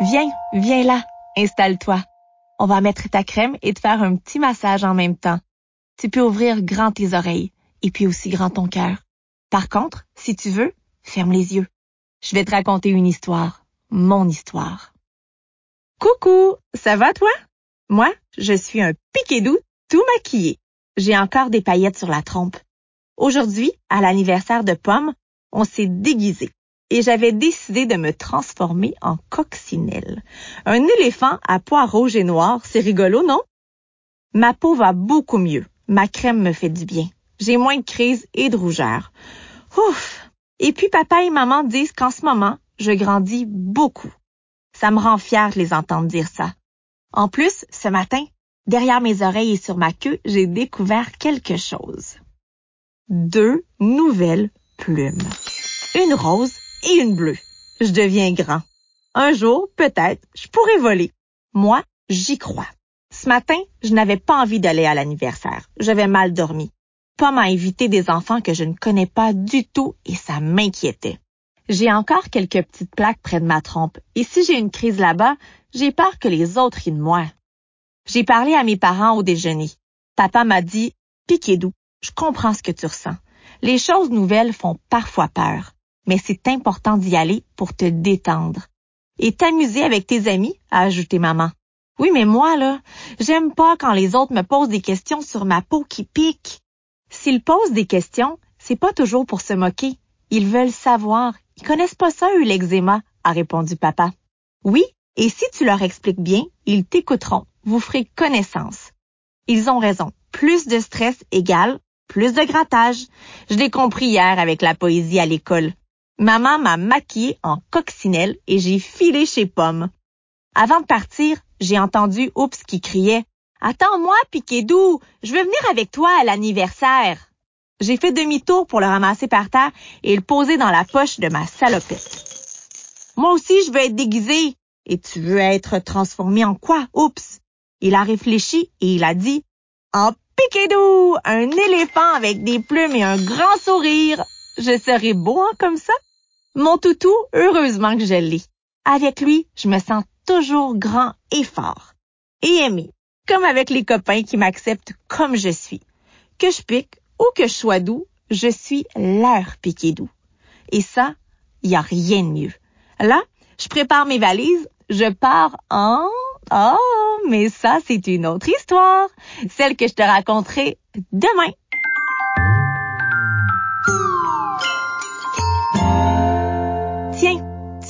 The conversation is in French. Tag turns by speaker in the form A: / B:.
A: Viens, viens là, installe-toi. On va mettre ta crème et te faire un petit massage en même temps. Tu peux ouvrir grand tes oreilles et puis aussi grand ton cœur. Par contre, si tu veux, ferme les yeux. Je vais te raconter une histoire, mon histoire. Coucou, ça va toi? Moi, je suis un piquet doux tout maquillé. J'ai encore des paillettes sur la trompe. Aujourd'hui, à l'anniversaire de Pomme, on s'est déguisé et j'avais décidé de me transformer en coccinelle. Un éléphant à pois rouge et noir, c'est rigolo, non? Ma peau va beaucoup mieux. Ma crème me fait du bien. J'ai moins de crise et de rougeur. Ouf! Et puis papa et maman disent qu'en ce moment, je grandis beaucoup. Ça me rend fière de les entendre dire ça. En plus, ce matin, derrière mes oreilles et sur ma queue, j'ai découvert quelque chose. Deux nouvelles plumes. Une rose et une bleue. Je deviens grand. Un jour, peut-être, je pourrai voler. Moi, j'y crois. Ce matin, je n'avais pas envie d'aller à l'anniversaire. J'avais mal dormi. Pas m'a invité des enfants que je ne connais pas du tout et ça m'inquiétait. J'ai encore quelques petites plaques près de ma trompe et si j'ai une crise là-bas, j'ai peur que les autres rient de moi. J'ai parlé à mes parents au déjeuner. Papa m'a dit, Piquet-doux, je comprends ce que tu ressens. Les choses nouvelles font parfois peur mais c'est important d'y aller pour te détendre. Et t'amuser avec tes amis, a ajouté maman. Oui, mais moi, là, j'aime pas quand les autres me posent des questions sur ma peau qui pique. S'ils posent des questions, c'est pas toujours pour se moquer. Ils veulent savoir. Ils connaissent pas ça, eux, l'eczéma, a répondu papa. Oui, et si tu leur expliques bien, ils t'écouteront. Vous ferez connaissance. Ils ont raison. Plus de stress égale plus de grattage. Je l'ai compris hier avec la poésie à l'école. Maman m'a maquillée en coccinelle et j'ai filé chez Pomme. Avant de partir, j'ai entendu Oups qui criait Attends-moi, Piquet-Doux, je veux venir avec toi à l'anniversaire. J'ai fait demi-tour pour le ramasser par terre et le poser dans la poche de ma salopette. Moi aussi, je veux être déguisé. Et tu veux être transformé en quoi, Oups? Il a réfléchi et il a dit En Piquet-Doux, un éléphant avec des plumes et un grand sourire. Je serai beau hein, comme ça? Mon toutou, heureusement que je l'ai. Avec lui, je me sens toujours grand et fort. Et aimé, comme avec les copains qui m'acceptent comme je suis. Que je pique ou que je sois doux, je suis leur piqué doux. Et ça, il a rien de mieux. Là, je prépare mes valises, je pars en... Oh, mais ça, c'est une autre histoire, celle que je te raconterai demain.